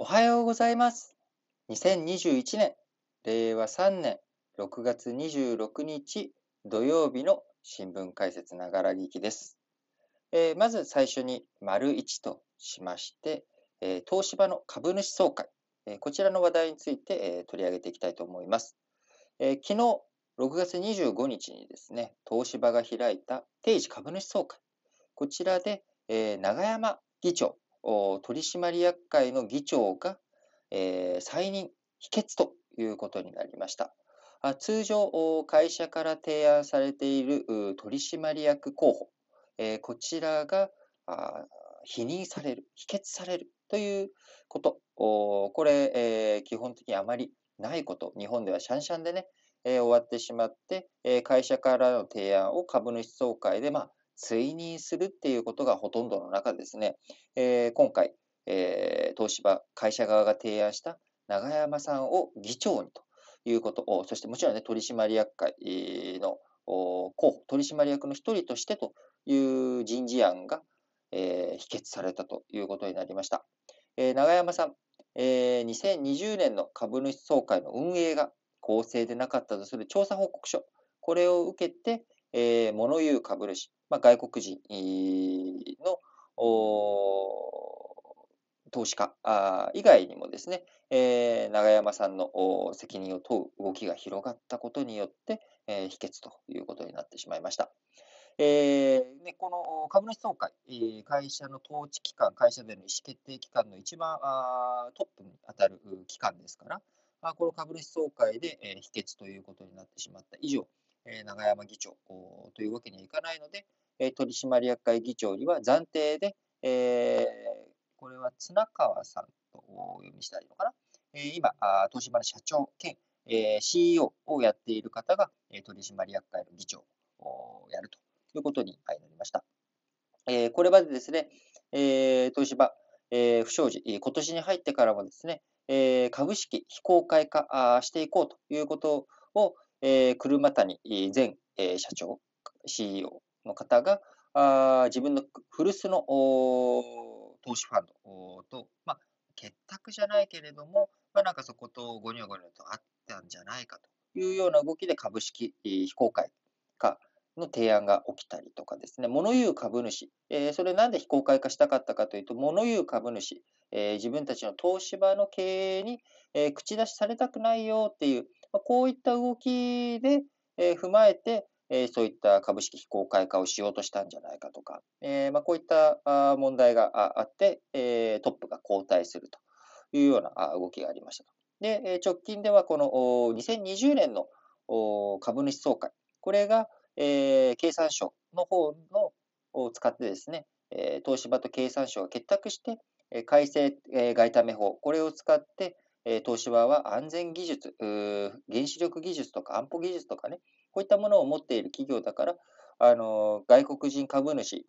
おはようございます。2021年、令和3年6月26日土曜日の新聞解説ながら聞きです。えーまず最初に、丸1としまして、えー東芝の株主総会、えーこちらの話題について、え取り上げていきたいと思います。え昨日、6月25日にですね、東芝が開いた定時株主総会、こちらで、え永山議長、取締役会の議長が、えー再任、否決ということになりました。あ通常、会社から提案されている取締役候補、えーこちらがあ否認される、否決されるということ、これ、えー基本的にあまりないこと、日本ではシャンシャンでね、えー終わってしまって、えー会社からの提案を株主総会で、まあ、追認するっていうことがほとんどの中ですね、えー今回、えー東芝会社側が提案した永山さんを議長にということを、そしてもちろんね、取締役会の候補、取締役の一人としてという人事案が、えー否決されたということになりました。えー永山さん、えー2020年の株主総会の運営が公正でなかったとする調査報告書、これを受けて、えー物言う株主、まあ、外国人の投資家以外にもですね、えー永山さんの責任を問う動きが広がったことによって、えー否決ということになってしまいました。えー、この株主総会、会社の統治機関、会社での意思決定機関の一番あトップに当たる機関ですから、この株主総会で、え否決ということになってしまった以上、え永山議長というわけにはいかないので、え取締役会議長には暫定で、えこれは綱川さんとお読みしたいのかな。え今、東芝の社長兼、え CEO をやっている方が、え取締役会の議長をやるということになりました。えこれまでですね、え東芝、え不祥事、え今年に入ってからもですね、え株式非公開化していこうということを、えー車谷前、えー社長、CEO の方が、あ自分の古巣の投資ファンドと、まあ、結託じゃないけれども、まあ、なんかそことごにょごにょとあったんじゃないかというような動きで株式非公開化の提案が起きたりとかですね、物言う株主、えーそれなんで非公開化したかったかというと、物言う株主、えー自分たちの東芝の経営に、えー口出しされたくないよっていう、こういった動きで、え踏まえて、えそういった株式非公開化をしようとしたんじゃないかとか、えま、こういったあ問題があって、えトップが交代するというような動きがありました。で、直近ではこのお2020年の株主総会、これが、え経産省の方のを使ってですね、東芝と経産省が結託して、改正、外為法、これを使って、え東芝は安全技術、原子力技術とか安保技術とかね、こういったものを持っている企業だから、あの外国人株主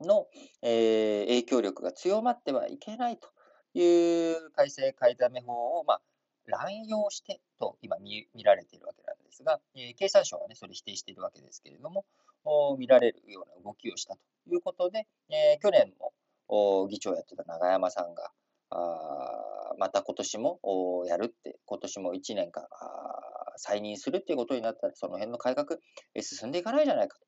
の、えー影響力が強まってはいけないという改正改ざめ法を、まあ、乱用してと今見られているわけなんですが、えー経産省はね、それ否定しているわけですけれども、見られるような動きをしたということで、えー去年も議長をやってた永山さんが、あまた今年もやるって、今年も1年間再任するっていうことになったら、その辺の改革、え進んでいかないじゃないか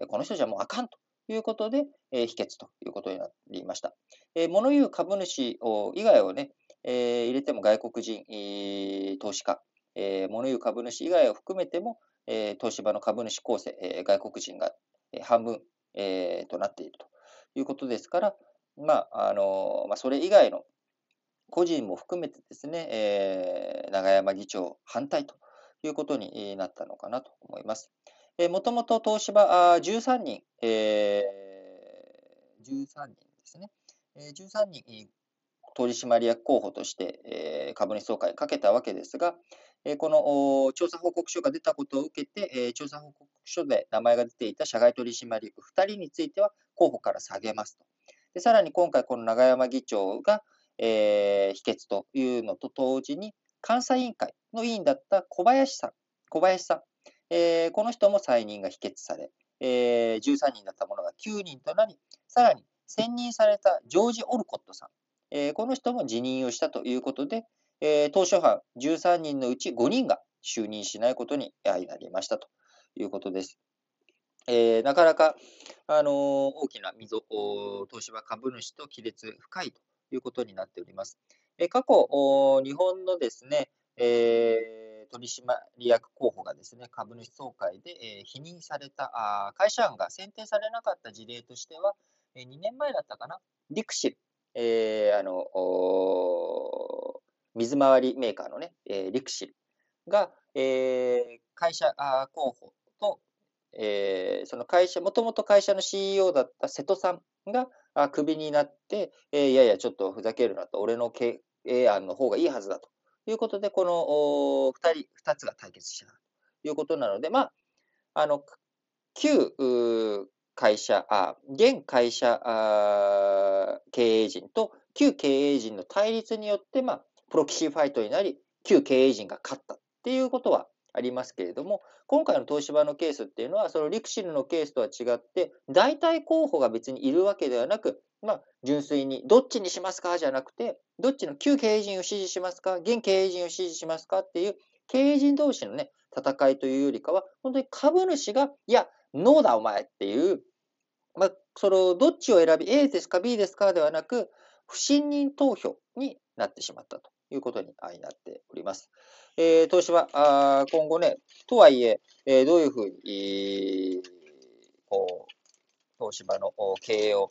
と。この人じゃもうあかんということで、え否決ということになりました。え物言う株主以外をね、え入れても外国人、投資家、え物言う株主以外を含めても、え東芝の株主構成、え外国人が半分、えとなっているということですから、まああのま、それ以外の個人も含めてですね、えー永山議長反対ということになったのかなと思います。もともと東芝あ13人、えー13人ですね。えー13人取締役候補として、えー株主総会にかけたわけですが、えーこの調査報告書が出たことを受けて、えー調査報告書で名前が出ていた社外取締役2人については候補から下げますと。でさらに今回、この永山議長が、えー否決というのと同時に、監査委員会の委員だった小林さん、小林さん、えーこの人も再任が否決され、えー13人だったものが9人となり、さらに選任されたジョージ・オルコットさん、えー、この人も辞任をしたということで、えー、党首班13人のうち5人が就任しないことになりましたということです。えー、なかなか、あのー、大きな溝、東芝株主と亀裂深いということになっております。え、過去、日本のですね、えー、取締役候補がですね、株主総会で、えー、否認されたあ、会社案が選定されなかった事例としては、えー、2年前だったかな、リクシル、えー、あの水回りメーカーのね、えー、リクシルが、えー、会社あ候補と、えー、その会社、もともと会社の CEO だった瀬戸さんがあクビになって、えー、いやいや、ちょっとふざけるなと、俺の経営案の方がいいはずだと。いうことで、この2人、2つが対決したということなので、まあ、あの、旧会社、あ現会社あ経営陣と旧経営陣の対立によって、まあ、 proxy fight になり、旧経営陣が勝ったっていうことはありますけれども、今回の東芝のケースっていうのは、その LIXIL のケースとは違って、代替候補が別にいるわけではなく、まあ、純粋に、どっちにしますか？じゃなくて、どっちの旧経営陣を支持しますか？現経営陣を支持しますか？っていう、経営陣同士のね、戦いというよりかは、本当に株主が、いや、ノーだお前っていう、まあ、その、どっちを選び、A ですか B ですか？ではなく、不信任投票になってしまったと。いうことになっております。えー、東芝、あ今後ね、とはいえ、えー、どういうふうに、こう、東芝の経営を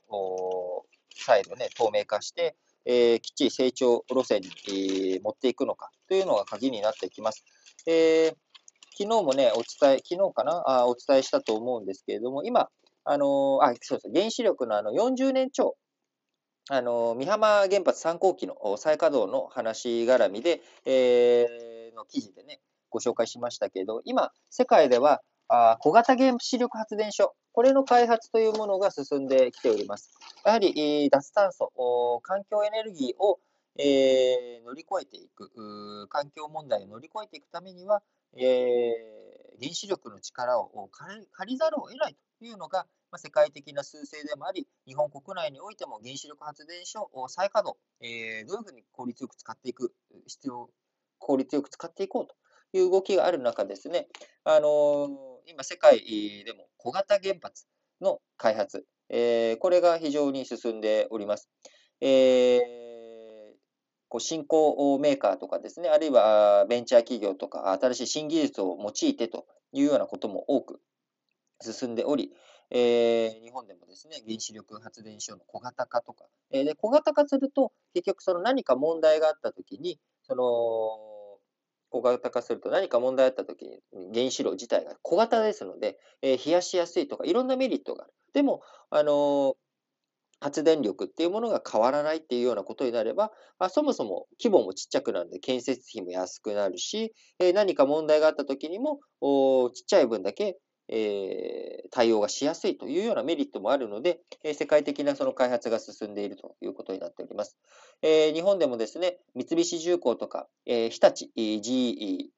再度ね、透明化して、えー、きっちり成長路線に、えー、持っていくのかというのが鍵になってきます。えー、昨日もね、お伝え、昨日かなあお伝えしたと思うんですけれども、今、あのー、あ、そうです。原子力のあの40年超、あの美浜原発3号機の再稼働の話絡みで、えー、の記事でね、ご紹介しましたけど、今、世界ではあ小型原子力発電所、これの開発というものが進んできております。やはり、脱炭素、環境エネルギーを、えー、乗り越えていく、環境問題を乗り越えていくためには、えー、原子力の力を借りざるを得ないというのが、ま、世界的な趨勢でもあり、日本国内においても原子力発電所を再稼働、えー、どういうふうに効率よく使っていく必要、効率よく使っていこうという動きがある中ですね、あのー今世界でも小型原発の開発、えー、これが非常に進んでおります。え、こう新興メーカーとかですね、あるいはベンチャー企業とか、新しい新技術を用いてというようなことも多く進んでおり、えー、日本でもですね、原子力発電所の小型化とか、えー、で小型化すると、結局その何か問題があったときに、その小型化すると何か問題あったときに原子炉自体が小型ですので、えー、冷やしやすいとかいろんなメリットがある。でも、あの、発電力っていうものが変わらないっていうようなことになれば、あそもそも規模もちっちゃくなるので建設費も安くなるし、え、何か問題があったときにもおちっちゃい分だけえー、対応がしやすいというようなメリットもあるので、えー、世界的なその開発が進んでいるということになっております。えー、日本でもですね、三菱重工とか、え日立、GE、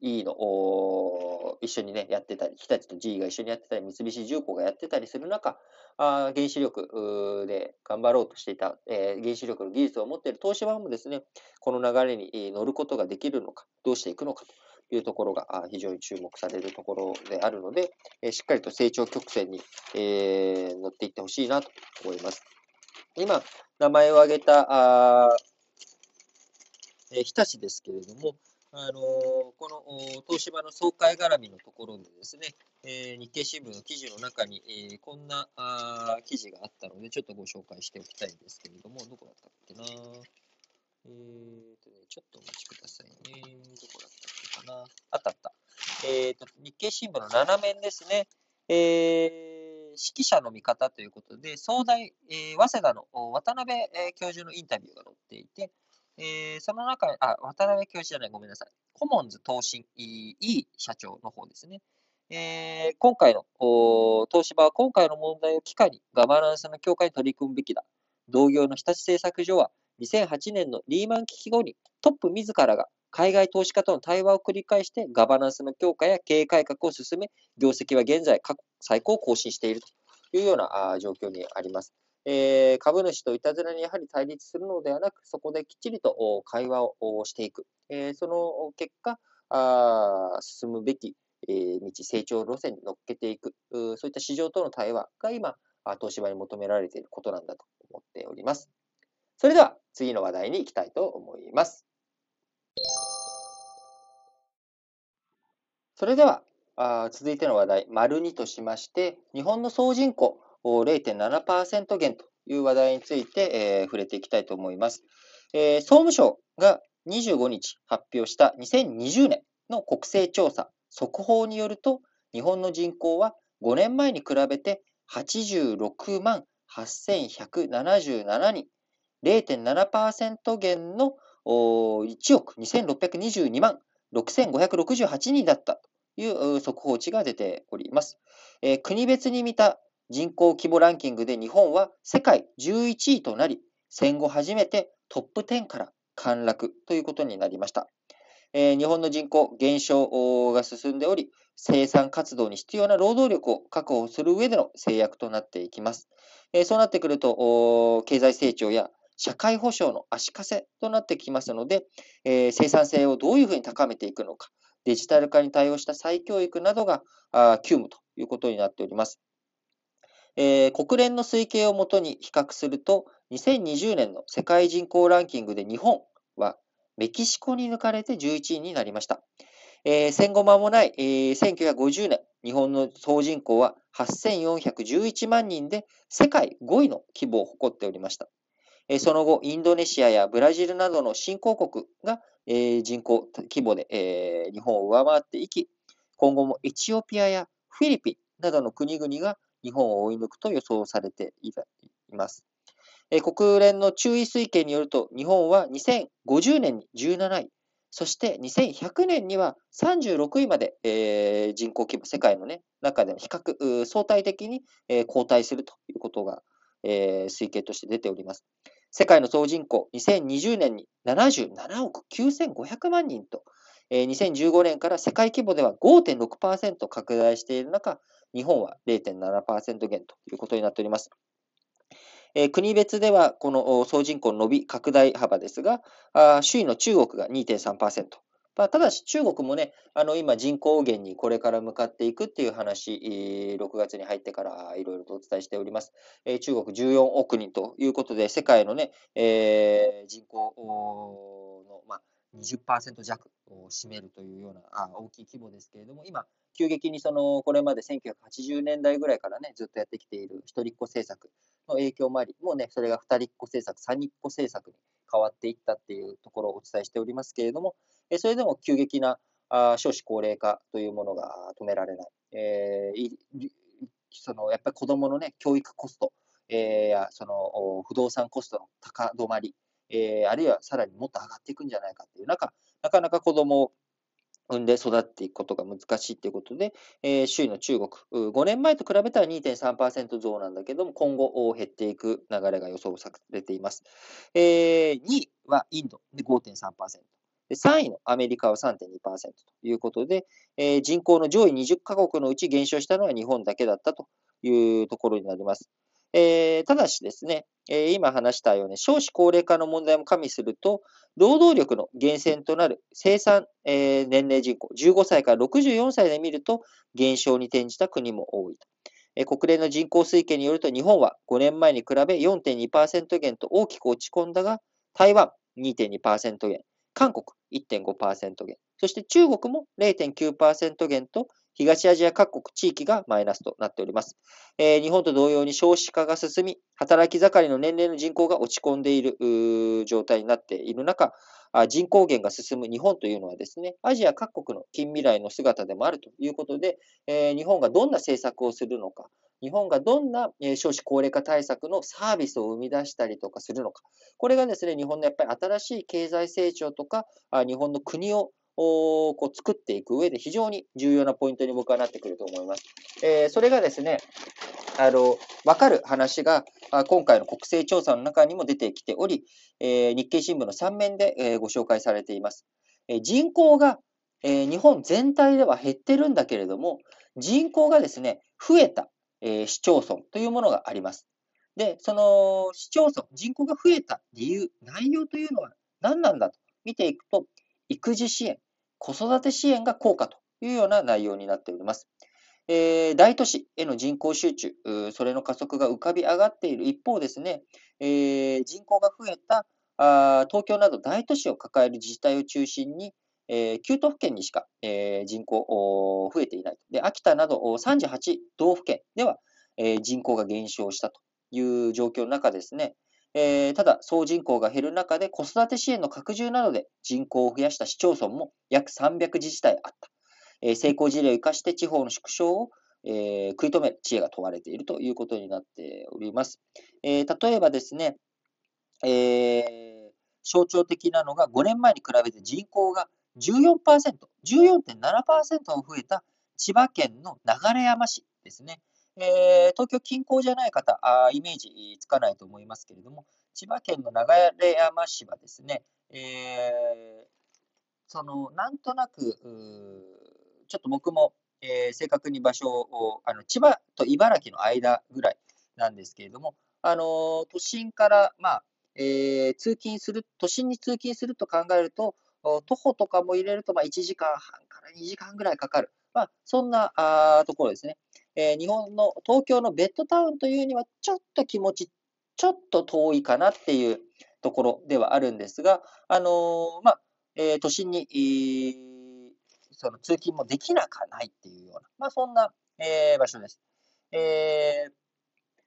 E の一緒にね、やってたり、日立と GE が一緒にやってたり、三菱重工がやってたりする中、あ原子力で頑張ろうとしていた、えー、原子力の技術を持っている東芝もですね、この流れに乗ることができるのか、どうしていくのかというところが非常に注目されるところであるので、しっかりと成長曲線に、え乗っていってほしいなと思います。今、名前を挙げた、あえ日立ですけれども、あのこの東芝の総会絡みのところでですね、えー、日経新聞の記事の中に、えー、こんなあ記事があったので、ちょっとご紹介しておきたいんですけれども、どこだったっけなえーとね、ちょっとお待ちくださいね。どこだったかな。あったあった。えっ、ー、と、日経新聞の7面ですね。えー、指揮者の見方ということで、総大、えー、早稲田の渡辺、教授のインタビューが載っていて、えー、その中、あ、渡辺教授じゃない、ごめんなさい。コモンズ東進 E 社長の方ですね。えー、今回の、東芝は今回の問題を機会にガバナンスの強化に取り組むべきだ。同業の日立製作所は2008年のリーマン危機後にトップ自らが海外投資家との対話を繰り返してガバナンスの強化や経営改革を進め、業績は現在過去最高を更新しているというような状況にあります。えー、株主といたずらにやはり対立するのではなく、そこできっちりと会話をしていく。えー、その結果、あ進むべき、えー、道、成長路線に乗っけていく。そういった市場との対話が今、東芝に求められていることなんだと思っております。それでは次の話題に行きたいと思います。それでは、あ続いての話題、丸2としまして、日本の総人口0.7%減という話題について、えー、触れていきたいと思います。えー、総務省が25日発表した2020年の国勢調査速報によると、日本の人口は5年前に比べて86万8177人、0.7%減の1億2622万6568人だったいう速報値が出ております。えー、国別に見た人口規模ランキングで日本は世界11位となり、戦後初めてトップ10から陥落ということになりました。えー、日本の人口減少が進んでおり、生産活動に必要な労働力を確保する上での制約となっていきます。えー、そうなってくると、経済成長や社会保障の足かせとなってきますので、えー、生産性をどういうふうに高めていくのか、デジタル化に対応した再教育などが急務ということになっております。えー、国連の推計をもとに比較すると、2020年の世界人口ランキングで日本はメキシコに抜かれて11位になりました。えー、戦後間もない、えー、1950年、日本の総人口は8411万人で世界5位の規模を誇っておりました。その後、インドネシアやブラジルなどの新興国が、人口規模で、日本を上回っていき、今後もエチオピアやフィリピンなどの国々が日本を追い抜くと予想されています。国連の注意推計によると、日本は2050年に17位、そして2100年には36位まで、人口規模、世界の、ね、中での比較、相対的に、後退するということが、推計として出ております。世界の総人口、2020年に77億9500万人と、2015年から世界規模では5.6%拡大している中、日本は0.7%減ということになっております。国別ではこの総人口の伸び拡大幅ですが、首位の中国が2.3%。まあ、ただし中国もね、あの今人口減にこれから向かっていくっていう話、6月に入ってからいろいろとお伝えしております。えー、中国14億人ということで、世界のね、えー、人口の、まあ、20%弱を占めるというようなあ大きい規模ですけれども、今、急激にそのこれまで1980年代ぐらいからね、ずっとやってきている一人っ子政策の影響もあり、もうね、それが二人っ子政策、三人っ子政策に変わっていったっていうところをお伝えしておりますけれども、えそれでも急激なあ少子高齢化というものが止められない。えー、そのやっぱり子どもの、ね、教育コスト、えー、やその不動産コストの高止まり、えー、あるいはさらにもっと上がっていくんじゃないかっていう中、なかなか子どもを産んで育っていくことが難しいということで、えー、周囲の中国、5年前と比べたら2.3%増なんだけども、今後減っていく流れが予想されています。えー、2位はインドで5.3%。3位のアメリカは3.2%ということで、えー、人口の上位20カ国のうち減少したのは日本だけだったというところになります。えー、ただしですね、えー、今話したように少子高齢化の問題も加味すると、労働力の源泉となる生産、えー、年齢人口、15歳から64歳で見ると減少に転じた国も多いと。え国連の人口推計によると日本は5年前に比べ4.2%減と大きく落ち込んだが、台湾2.2%減、韓国1.5%減、そして中国も0.9%減と東アジア各国地域がマイナスとなっております。えー、日本と同様に少子化が進み、働き盛りの年齢の人口が落ち込んでいる状態になっている中、人口減が進む日本というのはですね、アジア各国の近未来の姿でもあるということで、えー、日本がどんな政策をするのか、日本がどんな少子高齢化対策のサービスを生み出したりとかするのか。これがですね、日本のやっぱり新しい経済成長とか、日本の国をこう作っていく上で非常に重要なポイントに僕はなってくると思います。えー、それがですね、あの、わかる話が、今回の国勢調査の中にも出てきており、えー、日経新聞の3面で、えー、ご紹介されています。え、人口が、え日本全体では減ってるんだけれども、人口がですね、増えた、え市町村というものがあります。で、その市町村、人口が増えた理由、内容というのは何なんだと見ていくと、育児支援、子育て支援が効果というような内容になっております。えー、大都市への人口集中、それの加速が浮かび上がっている一方ですね、えー、人口が増えたあ東京など大都市を抱える自治体を中心に、えー、9都府県にしか、えー、人口増えていない。で、秋田など38道府県では、えー、人口が減少したという状況の中ですね、えー、ただ、総人口が減る中で子育て支援の拡充などで人口を増やした市町村も約300自治体あった。えー、成功事例を生かして地方の縮小を、えー、食い止める知恵が問われているということになっております。え例えばですね、え象徴的なのが5年前に比べて人口が14%、14.7%増えた千葉県の流山市ですね。えー、東京近郊じゃない方あ、イメージつかないと思いますけれども、千葉県の流山市はですね、えー、その、なんとなく、ちょっと僕も、えー、正確に場所を、あの千葉と茨城の間ぐらいなんですけれども、あの都心から、まあえー、通勤する、都心に通勤すると考えると、徒歩とかも入れると、まあ、1時間半から2時間ぐらいかかる。まあ、そんなあところですね。えー、日本の、東京のベッドタウンというには、ちょっと気持ち、ちょっと遠いかなっていうところではあるんですが、あのー、まあ、えー、都心に、えー、その通勤もできなくはないっていうような、まあ、そんな、えー、場所です。えー、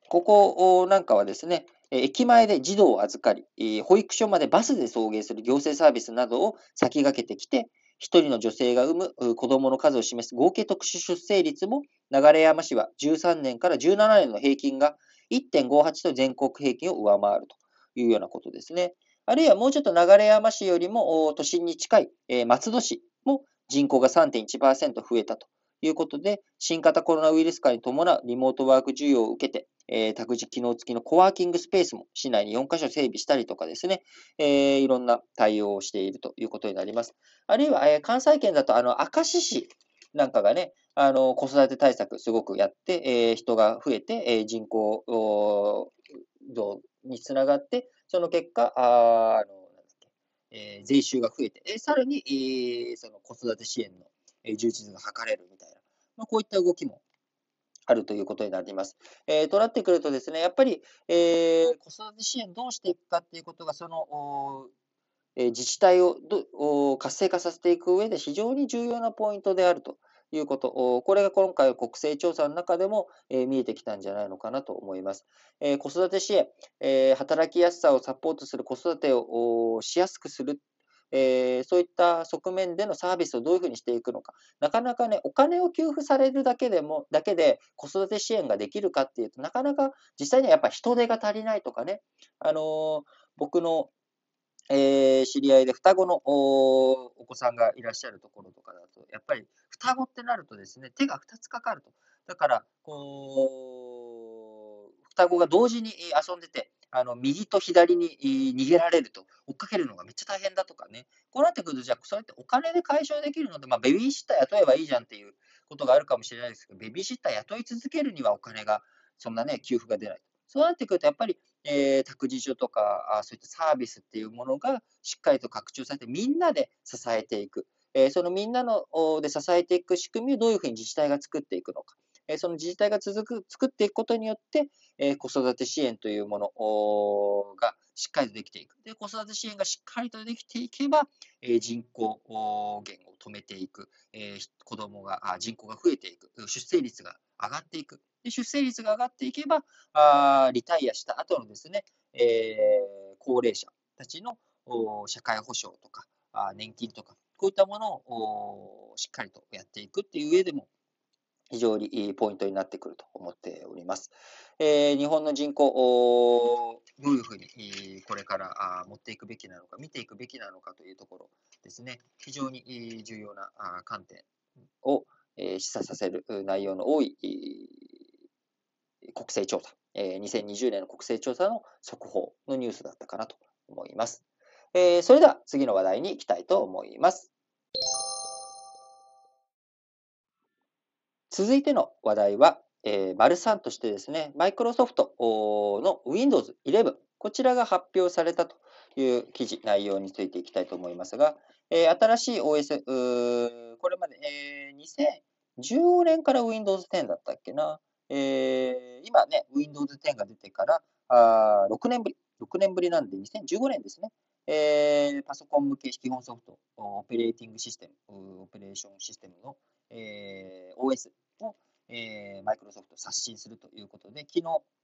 ここなんかはですね、駅前で児童を預かり、保育所までバスで送迎する行政サービスなどを先駆けてきて、1人の女性が産む子供の数を示す合計特殊出生率も、流山市は13年から17年の平均が1.58と全国平均を上回るというようなことですね。あるいはもうちょっと流山市よりも都心に近い松戸市も人口が3.1%増えたということで、新型コロナウイルス化に伴うリモートワーク需要を受けて、えー、託児機能付きのコワーキングスペースも市内に4カ所整備したりとかですね、えー、いろんな対応をしているということになります。あるいは、えー、関西圏だと、あの、明石市なんかがね、あの、子育て対策すごくやって、えー、人が増えて、えー、人口増につながって、その結果、ああの、なんだっけ、えー、税収が増えて、えー、さらに、えー、その子育て支援の充実が図れる、まあ、こういった動きもあるということになります。えー、となってくるとですね、やっぱり、えー、子育て支援どうしていくかっていうことが、その、え、自治体をど活性化させていく上で非常に重要なポイントであるということ、これが今回国勢調査の中でも、え、見えてきたんじゃないのかなと思います。え、子育て支援、え、働きやすさをサポートする子育てをしやすくするえー、そういった側面でのサービスをどういうふうにしていくのか。なかなかね、お金を給付されるだけでも、だけで子育て支援ができるかっていうと、なかなか実際にはやっぱ人手が足りないとかね、あのー、僕の、えー、知り合いで双子のお子さんがいらっしゃるところとかだと、やっぱり双子ってなるとですね、手が2つかかると。だから、こう、双子が同時に遊んでて、あの、右と左に逃げられると、追っかけるのがめっちゃ大変だとかね。こうなってくると、じゃあ、それってお金で解消できるので、まあ、ベビーシッター雇えばいいじゃんっていうことがあるかもしれないですけど、ベビーシッター雇い続けるにはお金が、そんなね、給付が出ない。そうなってくると、やっぱり、えー、託児所とかあ、そういったサービスっていうものがしっかりと拡張されて、みんなで支えていく。えー、そのみんなので支えていく仕組みをどういうふうに自治体が作っていくのか。その自治体が続く、作っていくことによって、え子育て支援というものがしっかりとできていく。で、子育て支援がしっかりとできていけば、え人口減を止めていく、え子供が、人口が増えていく、出生率が上がっていく。で出生率が上がっていけば、あリタイアした後のですね、えー、高齢者たちの社会保障とか、年金とか、こういったものをしっかりとやっていくっていう上でも、非常にポイントになってくると思っております。えー、日本の人口を、どういうふうにこれから持っていくべきなのか、見ていくべきなのかというところですね、非常に重要な観点を示唆させる内容の多い国勢調査、2020年の国勢調査の速報のニュースだったかなと思います。それでは次の話題に行きたいと思います。続いての話題は、えー、丸3としてですね、マイクロソフトの Windows 11、こちらが発表されたという記事、内容についていきたいと思いますが、えー、新しい OS、これまで、えー、2015年から Windows 10だったっけな？えー、今ね、Windows 10が出てからあ6年ぶり、6年ぶりなんで2015年ですね。えー、パソコン向け基本ソフト、オペレーティングシステム、オペレーションシステムの、えー、OS を、えー、マイクロソフト刷新するということで、昨日、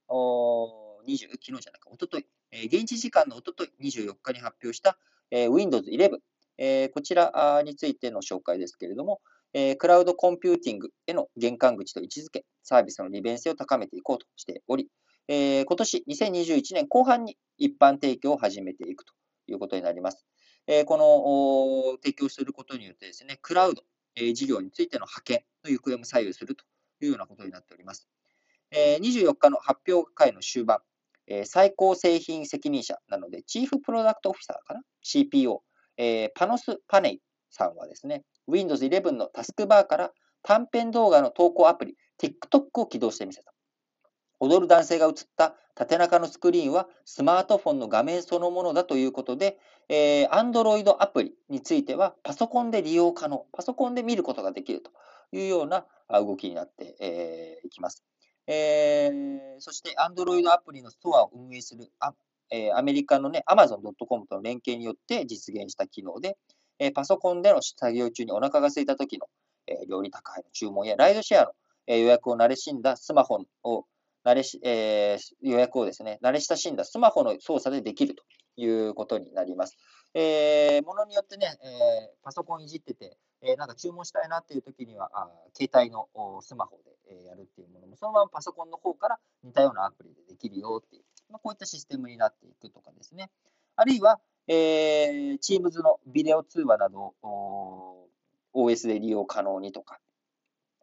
20昨日じゃないか、おととい、えー、現地時間のおととい、24日に発表した、えー、Windows 11、えー、こちらについての紹介ですけれども、えー、クラウドコンピューティングへの玄関口と位置づけ、サービスの利便性を高めていこうとしており、えー、今年2021年後半に一般提供を始めていくということになります。えー、この提供することによってですね、クラウド、えー、事業についての覇権の行方も左右するというようなことになっております。え、24日の発表会の終盤、え、最高製品責任者なので、 chief product officer かな ?CPO、え、パノス・パネイさんはですね、Windows 11のタスクバーから短編動画の投稿アプリ TikTok を起動してみせた。踊る男性が映った縦長のスクリーンはスマートフォンの画面そのものだということで、えー、Android アプリについてはパソコンで利用可能、パソコンで見ることができるというような動きになってい、えー、きます。えー、そして Android アプリのストアを運営するア,、えー、アメリカの、ね、Amazon.com との連携によって実現した機能で、えー、パソコンでの作業中にお腹が空いた時の、えー、料理宅配の注文やライドシェアの、え、予約を慣れしんだスマホを慣れし、えー、予約をですね、慣れ親しんだスマホの操作でできるということになります。えー、ものによってね、えー、パソコンいじってて、えー、なんか注文したいなっていう時には、あ携帯のスマホで、えやるっていうものも、そのままパソコンの方から似たようなアプリでできるよっていう、まあ、こういったシステムになっていくとかですね。あるいは、えー、Teams のビデオ通話などを OS で利用可能にとか、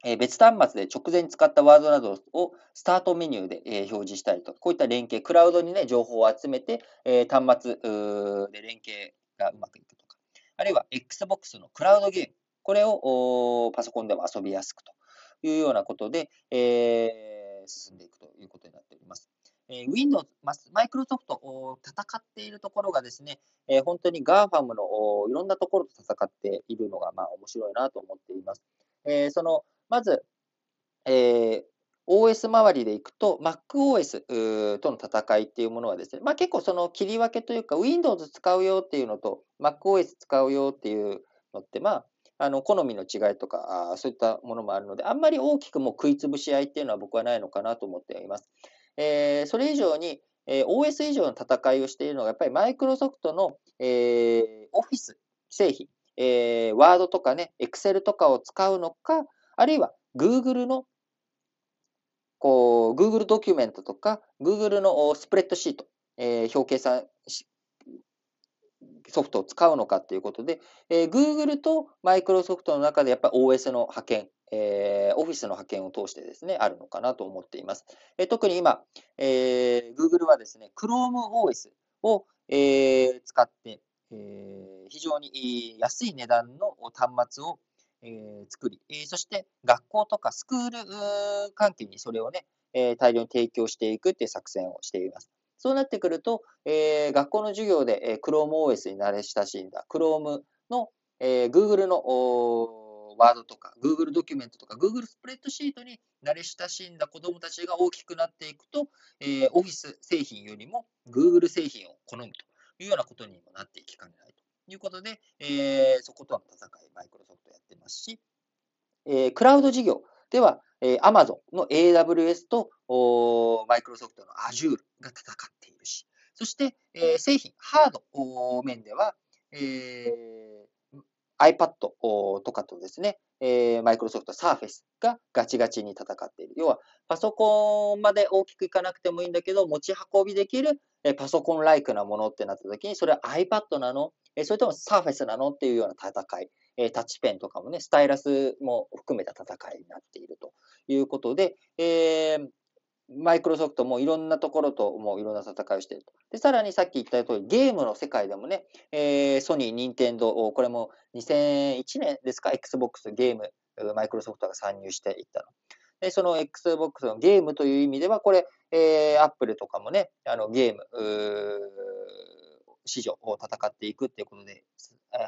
え別端末で直前に使ったワードなどをスタートメニューで、え表示したりと、こういった連携、クラウドにね、情報を集めて、え端末で連携がうまくいくとか、あるいは Xbox のクラウドゲーム、これをパソコンでも遊びやすくというようなことで、え、進んでいくということになっております。え、Windows、マイクロソフト戦っているところがですね、え、本当に GAFAM のいろんなところと戦っているのが、まあ、面白いなと思っています。え、そのまず、えー、OS 周りでいくと、MacOS との戦いっていうものはですね、まあ、結構その切り分けというか、Windows 使うよっていうのと、MacOS 使うよっていうのって、まあ、あの好みの違いとかあ、そういったものもあるので、あんまり大きくも食いつぶし合いっていうのは僕はないのかなと思っています。えー、それ以上に、えー、OS 以上の戦いをしているのが、やっぱりマイクロソフトの、えー、オフィス製品、えー、Word とかね、Excel とかを使うのか、あるいは Google のこう Google ドキュメントとか Google のスプレッドシート、えー、表計算ソフトを使うのかということで、えー、Google と Microsoft の中でやっぱり OS の派遣、えー、Office の派遣を通してですね、あるのかなと思っています。えー、特に今、えー、Google はですね、ChromeOS を、えー、使って、えー、非常に安い値段の端末をえー、作り、えー、そして学校とかスクール関係にそれをね、えー、大量に提供していくっていう作戦をしています。そうなってくると、えー、学校の授業で、えー、ChromeOS に慣れ親しんだ Chrome の、えー、Google のワードとか Google ドキュメントとか Google スプレッドシートに慣れ親しんだ子どもたちが大きくなっていくと、えー、Office 製品よりも Google 製品を好むというようなことにもなっていきかねないということで、えー、そことの戦い、マイクロソフトやってますし、えー、クラウド事業。では、えー、Amazon の AWS とマイクロソフトの Azure が戦っているし、そして、えー、製品、ハード面では、えー、iPad とかとですね、えー、マイクロソフト Surface がガチガチに戦っている。要は、パソコンまで大きくいかなくてもいいんだけど、持ち運びできる、えー、パソコンライクなものってなった時に、それは iPad なの？えそれともサーフェスなの？っていうような戦い、えタッチペンとかもね、スタイラスも含めた戦いになっているということで、えー、マイクロソフトもいろんなところともういろんな戦いをしていると。で、さらにさっき言った通り、ゲームの世界でもね、えー、ソニー、ニンテンドー、これも2001年ですか、Xbox ゲーム、マイクロソフトが参入していったの。で、その Xbox のゲームという意味では、これ、えー、Apple とかもね、あのゲーム、市場を戦っていくっていうことで、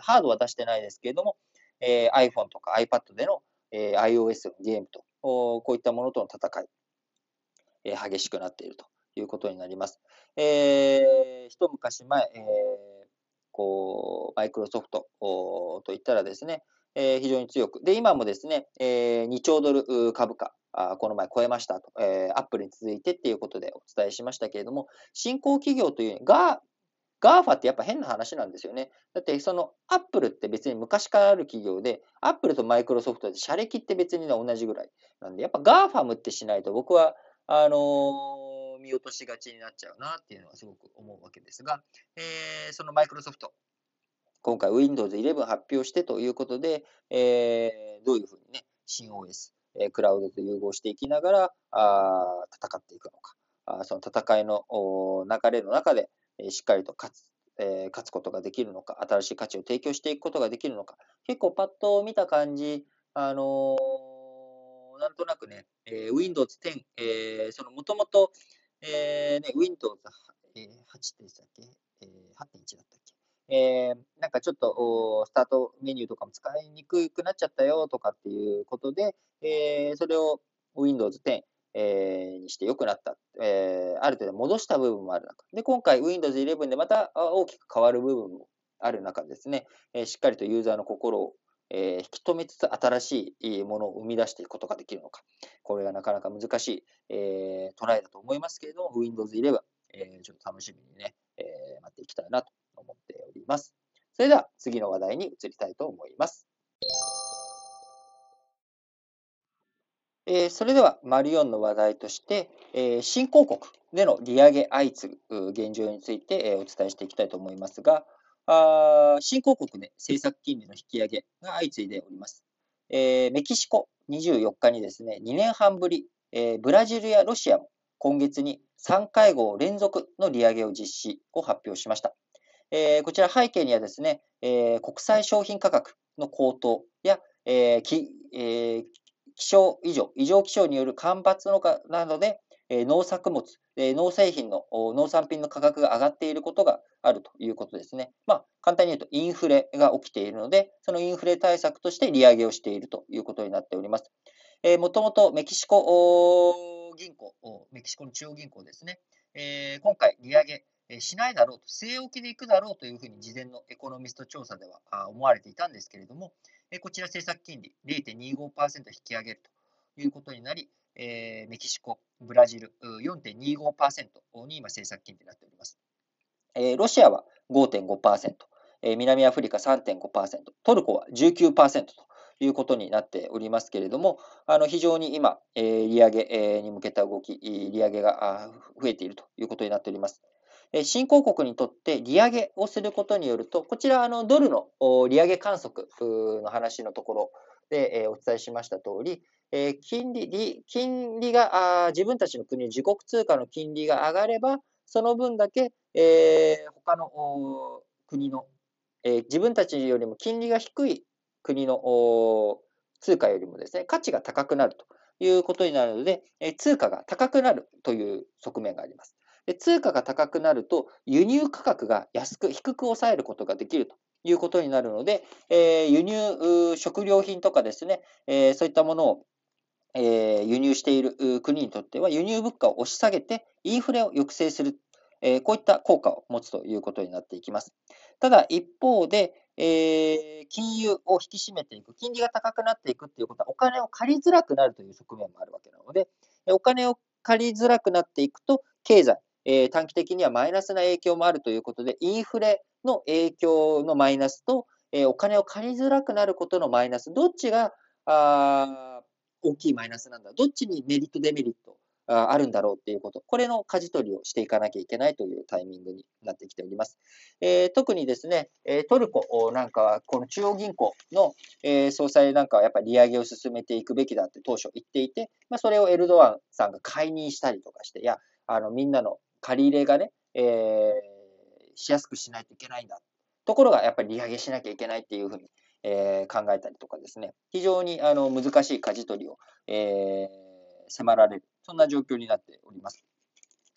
ハードは出してないですけれども、えー、iPhone とか iPad での、えー、iOS のゲームと、こういったものとの戦い、えー、激しくなっているということになります。えー、一昔前、えー、こう、マイクロソフトといったらですね、えー、非常に強く。で、今もですね、えー、2兆ドル株価、あこの前超えましたと、えー、アップルに続いてっていうことでお伝えしましたけれども、新興企業というが、 GAFA ってやっぱ変な話なんですよね。だってそのアップルって別に昔からある企業で、アップルとマイクロソフトで社歴って別に同じぐらいなんで、やっぱ GAFAM ってしないと僕は、あのー、見落としがちになっちゃうなっていうのはすごく思うわけですが、えー、そのマイクロソフト、今回 Windows 11発表してということで、えー、どういうふうにね、新 OS、えー、クラウドと融合していきながらあ戦っていくのか。あその戦いの流れの中で、しっかりと勝つ、えー、勝つことができるのか、新しい価値を提供していくことができるのか、結構パッと見た感じ、あのー、なんとなくね、えー、Windows 10、えー、そのもともと、えーね、Windows 8でしたっけ、えー、8.1だったっけ？えー、なんかちょっとスタートメニューとかも使いにくくなっちゃったよとかっていうことで、えー、それを Windows 10、えー、にして良くなった、えー、ある程度戻した部分もある中で、今回 Windows 11でまた大きく変わる部分もある中ですね、えー、しっかりとユーザーの心を、え引き止めつつ新しいものを生み出していくことができるのか、これがなかなか難しい、えトライだと思いますけれども、Windows 11、えちょっと楽しみにね、え待っていきたいなと思っております。それでは次の話題に移りたいと思います。え、それでは、丸4の話題として、え、新興国での利上げ相次ぐ現状について、え、お伝えしていきたいと思いますが、あ新興国で政策金利の引き上げが相次いでおります。え、メキシコ24日にですね、2年半ぶり、え、ブラジルやロシアも今月に3会合連続の利上げを実施を発表しました。え、こちら背景にはですね、え、国際商品価格の高騰や、えーえー、気象異常、異常気象による干ばつのかなどで、え農作物、え農製品の農産品の価格が上がっていることがあるということですね。まあ、簡単に言うとインフレが起きているので、そのインフレ対策として利上げをしているということになっております。えー、もともとメキシコ銀行、メキシコの中央銀行ですね、えー、今回利上げしないだろうと、据え置きでいくだろうというふうに事前のエコノミスト調査では思われていたんですけれども、こちら政策金利0.25%引き上げるということになり、メキシコ、ブラジル4.25%に今政策金利になっております。ロシアは5.5%、南アフリカ3.5%、トルコは19%ということになっておりますけれども、あの非常に今、利上げに向けた動き、利上げが増えているということになっております。新興国にとって利上げをすることによると、こちら、あのドルの利上げ観測の話のところでお伝えしました通り、金利金利が自分たちの国の自国通貨の金利が上がれば、その分だけ、えー、他の国の、え、自分たちよりも金利が低い国の通貨よりもですね、価値が高くなるということになるので、通貨が高くなるという側面があります。通貨が高くなると、輸入価格が安く、低く抑えることができるということになるので、えー、輸入、食料品とかですね、えー、そういったものを、えー、輸入している国にとっては、輸入物価を押し下げて、インフレを抑制する、えこういった効果を持つということになっていきます。ただ、一方で、えー金融を引き締めていく、金利が高くなっていくっていうことは、お金を借りづらくなるという側面もあるわけなので、お金を借りづらくなっていくと、経済、えー、短期的にはマイナスな影響もあるということで、インフレの影響のマイナスと、えー、お金を借りづらくなることのマイナス、どっちがあ大きいマイナスなんだ、どっちにメリット、デメリットあるんだろうっていうこと、これの舵取りをしていかなきゃいけないというタイミングになってきております。えー、特にですね、トルコなんかは、この中央銀行の、えー、総裁なんかはやっぱり利上げを進めていくべきだって当初言っていて、まあ、それをエルドアンさんが解任したりとかして、いや、あのみんなの借り入れがね、えー、しやすくしないといけないんだ。ところが、やっぱり利上げしなきゃいけないっていうふうに、えー、考えたりとかですね、非常にあの難しい舵取りを、え迫られる、そんな状況になっております。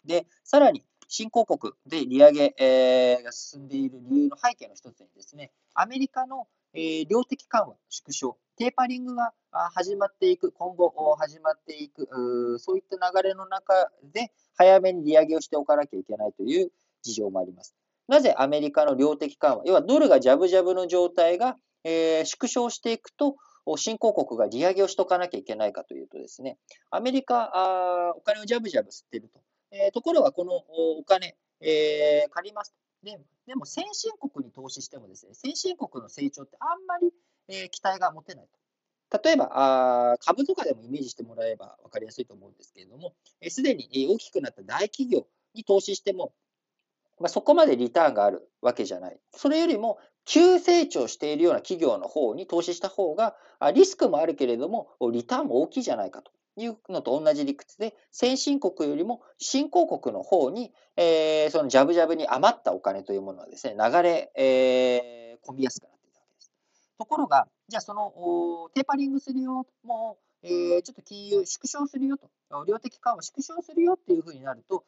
で、さらに、新興国で利上げ、えー、が進んでいる理由の背景の一つにですね、アメリカの、えー、量的緩和、縮小、テーパリングが始まっていく、今後始まっていく、そういった流れの中で早めに利上げをしておかなきゃいけないという事情もあります。なぜアメリカの量的緩和、要はドルがジャブジャブの状態が、えー、縮小していくと、新興国が利上げをしとかなきゃいけないかというとですね、アメリカ、あお金をジャブジャブ吸ってると。えー、ところが、このお金、えー、借りますで。でも、先進国に投資してもですね、先進国の成長ってあんまり、えー、期待が持てないと。例えばあ、株とかでもイメージしてもらえば分かりやすいと思うんですけれども、す、で、に大きくなった大企業に投資しても、まあ、そこまでリターンがあるわけじゃない。それよりも、急成長しているような企業の方に投資した方が、リスクもあるけれども、リターンも大きいじゃないかというのと同じ理屈で、先進国よりも新興国の方に、えー、そのジャブジャブに余ったお金というものはですね、流れ、えー、込みやすくなっていたわけです。ところが、じゃあそのテーパリングするよ、もう、えー、ちょっと金融縮小するよと、量的緩和縮小するよっていうふうになると、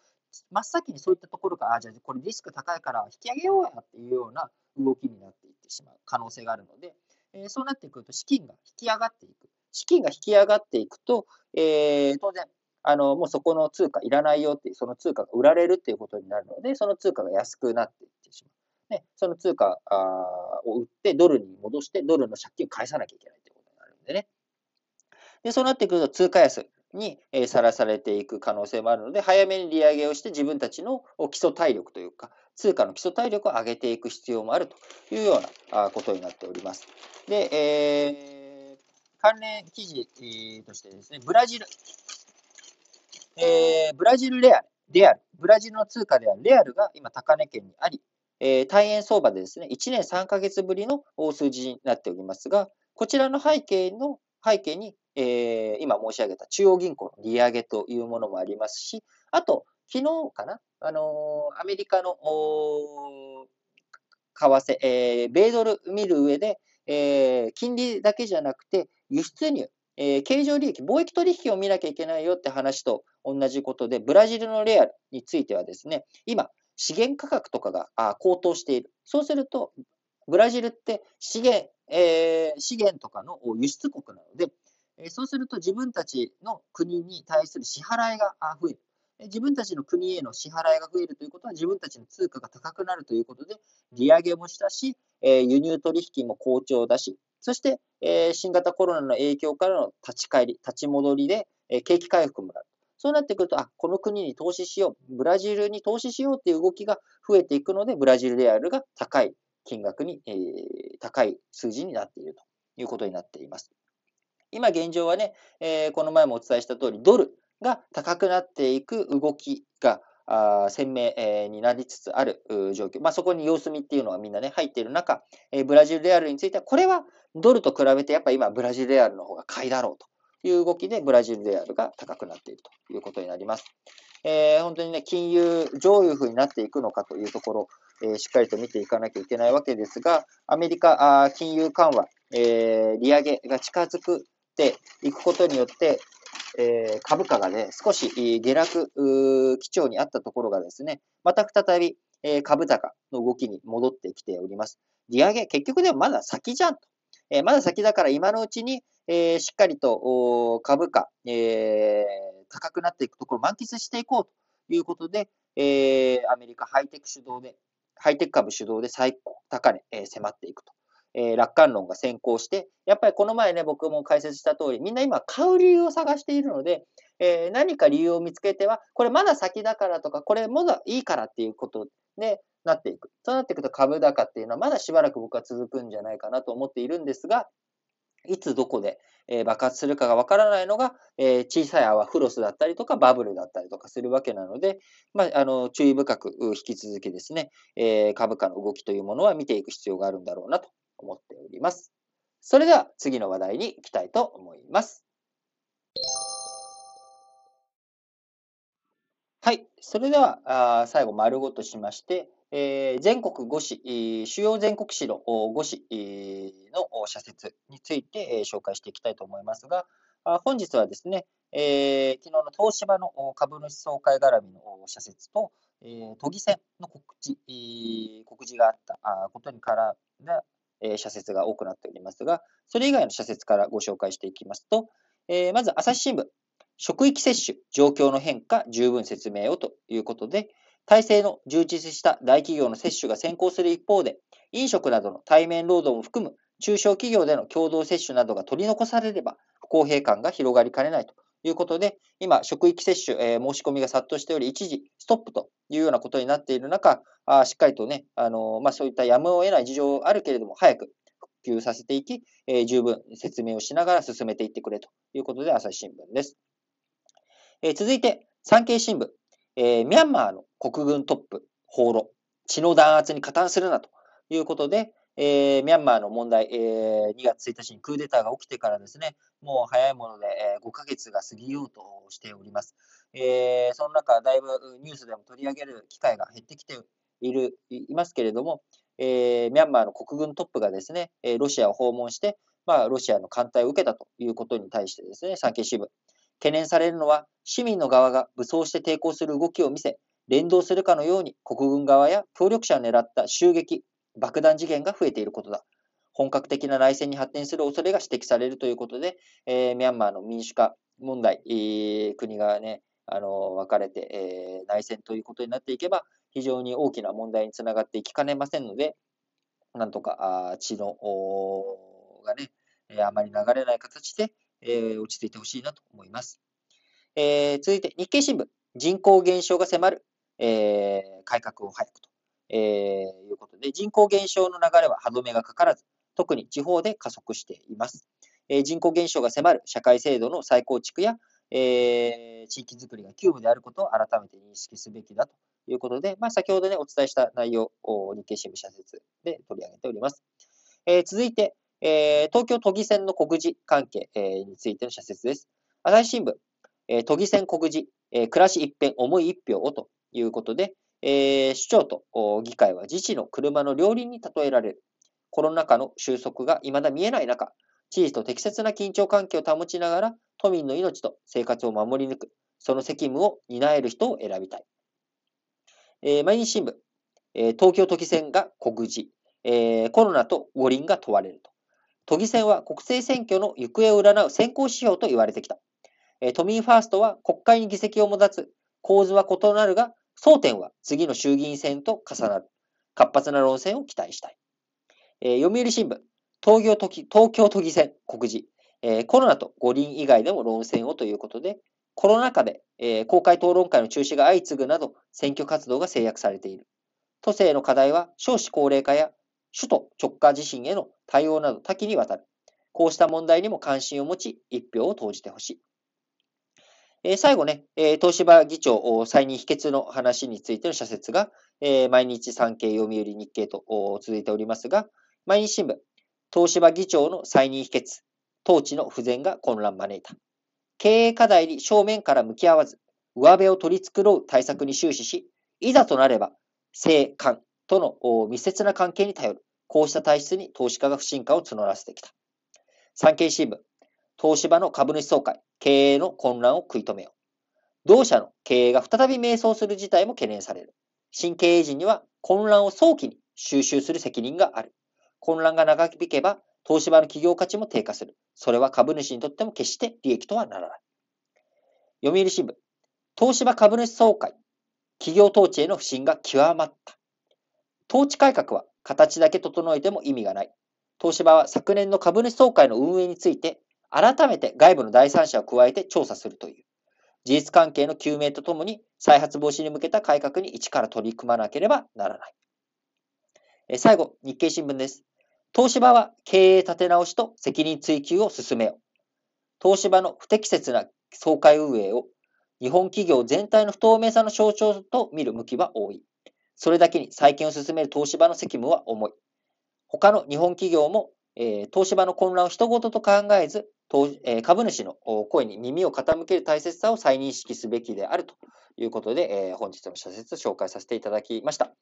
真っ先にそういったところが、あ、じゃあこれリスク高いから引き上げようやっていうような動きになっていってしまう可能性があるので、えー、そうなってくると資金が引き上がっていく。資金が引き上がっていくと、えー、当然、あの、もうそこの通貨いらないよっていう、その通貨が売られるっていうことになるので、その通貨が安くなっていってしまう。ね、その通貨を売ってドルに戻して、ドルの借金を返さなきゃいけないということになるんでね。で、そうなってくると通貨安にさらされていく可能性もあるので、早めに利上げをして自分たちの基礎体力というか、通貨の基礎体力を上げていく必要もあるというようなことになっております。で、えー関連記事としてですね、ブラジル、えー、ブラジルレアル、レアル、ブラジルの通貨であるレアルが今高値圏にあり、えー、大円相場でですね、1年3ヶ月ぶりの大数字になっておりますが、こちらの背景の背景に、えー、今申し上げた中央銀行の利上げというものもありますし、あと、昨日かな、あのー、アメリカの為替、えー、米ドル見る上で、えー、金利だけじゃなくて、輸出入、えー、経常利益、貿易取引を見なきゃいけないよって話と同じことで、ブラジルのレアルについてはですね、今、資源価格とかが高騰している。そうすると、ブラジルって資源、えー、資源とかの輸出国なので、えそうすると自分たちの国に対する支払いが増える。自分たちの国への支払いが増えるということは、自分たちの通貨が高くなるということで、利上げもしたし、え輸入取引も好調だし、そして、え新型コロナの影響からの立ち返り、立ち戻りで、え景気回復もある。そうなってくると、あ、この国に投資しよう、ブラジルに投資しようっていう動きが増えていくので、ブラジルレアルが高い金額に、えー、高い数字になっているということになっています。今現状はね、えー、この前もお伝えした通り、ドルが高くなっていく動きがあ鮮明、えー、になりつつある状況。まあ、そこに様子見っていうのはみんなね、入っている中、えー、ブラジルレアルについては、これはドルと比べてやっぱ今ブラジルレアルの方が買いだろうという動きで、ブラジルレアルが高くなっているということになります。えー、本当にね、金融、どういうふうになっていくのかというところ、え、しっかりと見ていかなきゃいけないわけですが、アメリカ、あ金融緩和、え、利上げが近づくっていくことによって、えー、株価がね、少し下落基調にあったところがですね、また再び、えー、株高の動きに戻ってきております。利上げ、結局でもまだ先じゃんと。えー、まだ先だから今のうちに、えー、しっかりと株価、えー、高くなっていくところ満喫していこうということで、えー、アメリカハイテク主導で、ハイテク株主導で最高値、えー、迫っていくとえー、楽観論が先行して、やっぱりこの前ね、僕も解説した通り、みんな今買う理由を探しているので、えー、何か理由を見つけては、これまだ先だからとか、これまだいいからっていうことでなっていく。そうなっていくと株高っていうのはまだしばらく僕は続くんじゃないかなと思っているんですが、いつどこで、え爆発するかがわからないのが、え小さい泡、フロスだったりとかバブルだったりとかするわけなので、まあ、あの注意深く引き続きですね、え株価の動きというものは見ていく必要があるんだろうなと思っております。それでは次の話題に行きたいと思います。はい。それでは、最後、丸ごとしまして、えー、全国5市、主要全国市の5市の社説について、紹介していきたいと思いますが、本日はですね、えー、昨日の東芝の株主総会絡みの社説と、えー、都議選の告知、告示があったことに絡んだ、え、社説が多くなっておりますが、それ以外の社説からご紹介していきますと、え、まず朝日新聞、職域接種、状況の変化、十分説明をということで、体制の充実した大企業の接種が先行する一方で、飲食などの対面労働も含む中小企業での共同接種などが取り残されれば、不公平感が広がりかねないということで、今、職域接種、えー、申し込みが殺到しており、一時ストップというようなことになっている中、あしっかりとね、あのまあ、そういったやむを得ない事情あるけれども、早く復旧させていき、えー、十分説明をしながら進めていってくれということで、朝日新聞です。えー、続いて、産経新聞、えー、ミャンマーの国軍トップ、放浪、血の弾圧に加担するなということで、えー、ミャンマーの問題、えー、2月1日にクーデターが起きてからですね、もう早いもので、えー、5ヶ月が過ぎようとしております。えー、その中、だいぶニュースでも取り上げる機会が減ってきているいますけれども、えー、ミャンマーの国軍トップがですね、ロシアを訪問して、まあ、ロシアの艦隊を受けたということに対してですね、産経新聞、懸念されるのは、市民の側が武装して抵抗する動きを見せ、連動するかのように国軍側や協力者を狙った襲撃、爆弾事件が増えていることだ。本格的な内戦に発展する恐れが指摘されるということで、えー、ミャンマーの民主化問題、えー、国がね、あの分かれて、えー、内戦ということになっていけば、非常に大きな問題につながっていきかねませんので、なんとかあ血のがね、えあまり流れない形で、えー、落ち着いてほしいなと思います。えー、続いて、日経新聞、人口減少が迫る、えー、改革を早く、えー、いうことで、人口減少の流れは歯止めがかからず、特に地方で加速しています。えー、人口減少が迫る社会制度の再構築や、えー、地域づくりが急務であることを改めて認識すべきだということで、まあ、先ほどね、お伝えした内容を日経新聞社説で取り上げております。えー、続いて、えー、東京都議選の告示関係、えー、についての社説です。朝日新聞、えー、都議選告示、え暮らし一変、重い一票をということで、え首長と議会は自治の車の両輪に例えられる。コロナ禍の収束が未だ見えない中、知事と適切な緊張関係を保ちながら、都民の命と生活を守り抜く、その責務を担える人を選びたい。えー、毎日新聞、えー、東京都議選が告示、えー、コロナと五輪が問われると。都議選は国政選挙の行方を占う先行指標と言われてきた。え都民ファーストは国会に議席を持たず、構図は異なるが、争点は次の衆議院選と重なる。活発な論戦を期待したい。えー、読売新聞、東京都議東京都議選告示、えー、コロナと五輪以外でも論戦をということで、コロナ禍で、えー、公開討論会の中止が相次ぐなど、選挙活動が制約されている。都政の課題は少子高齢化や首都直下地震への対応など多岐にわたる。こうした問題にも関心を持ち、一票を投じてほしい。え、最後ね、え、東芝議長再任否決の話についての社説が、え、毎日産経、読売、日経と続いておりますが、毎日新聞、東芝議長の再任否決、統治の不全が混乱招いた。経営課題に正面から向き合わず、上辺を取り繕う対策に終始し、いざとなれば、政官との密接な関係に頼る。こうした体質に投資家が不信感を募らせてきた。産経新聞、東芝の株主総会、経営の混乱を食い止めよう。同社の経営が再び迷走する事態も懸念される。新経営陣には混乱を早期に収集する責任がある。混乱が長引けば、東芝の企業価値も低下する。それは株主にとっても決して利益とはならない。読売新聞、東芝株主総会、企業統治への不信が極まった。統治改革は形だけ整えても意味がない。東芝は昨年の株主総会の運営について、改めて外部の第三者を加えて調査するという。事実関係の究明とともに、再発防止に向けた改革に一から取り組まなければならない。え最後、日経新聞です。東芝は経営立て直しと責任追及を進めよう。東芝の不適切な総会運営を日本企業全体の不透明さの象徴と見る向きは多い。それだけに再建を進める東芝の責務は重い。他の日本企業も、えー、東芝の混乱を人事と考えず、株主の声に耳を傾ける大切さを再認識すべきであるということで、え、本日の社説を紹介させていただきました。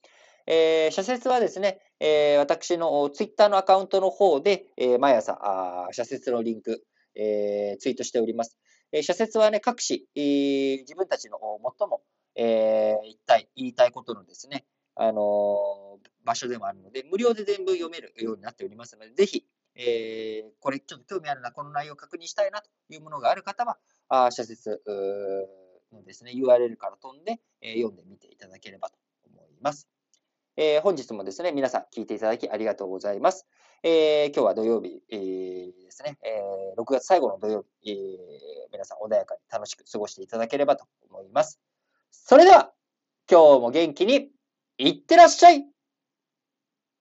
え、社説はですね、え、私のツイッターのアカウントの方で、え、毎朝、社説のリンク、え、ツイートしております。え社説はね、各紙、自分たちの最も、えー、一体言いたいことのですね、あの場所でもあるので、無料で全部読めるようになっておりますので、ぜひ、えー、これちょっと興味あるな、この内容を確認したいなというものがある方は、あ社説のですね、URL から飛んで、えー、読んでみていただければと思います。えー、本日もですね、皆さん聞いていただきありがとうございます。えー、今日は土曜日、えー、ですね、えー、6月最後の土曜日、えー、皆さん穏やかに楽しく過ごしていただければと思います。それでは、今日も元気にいってらっしゃい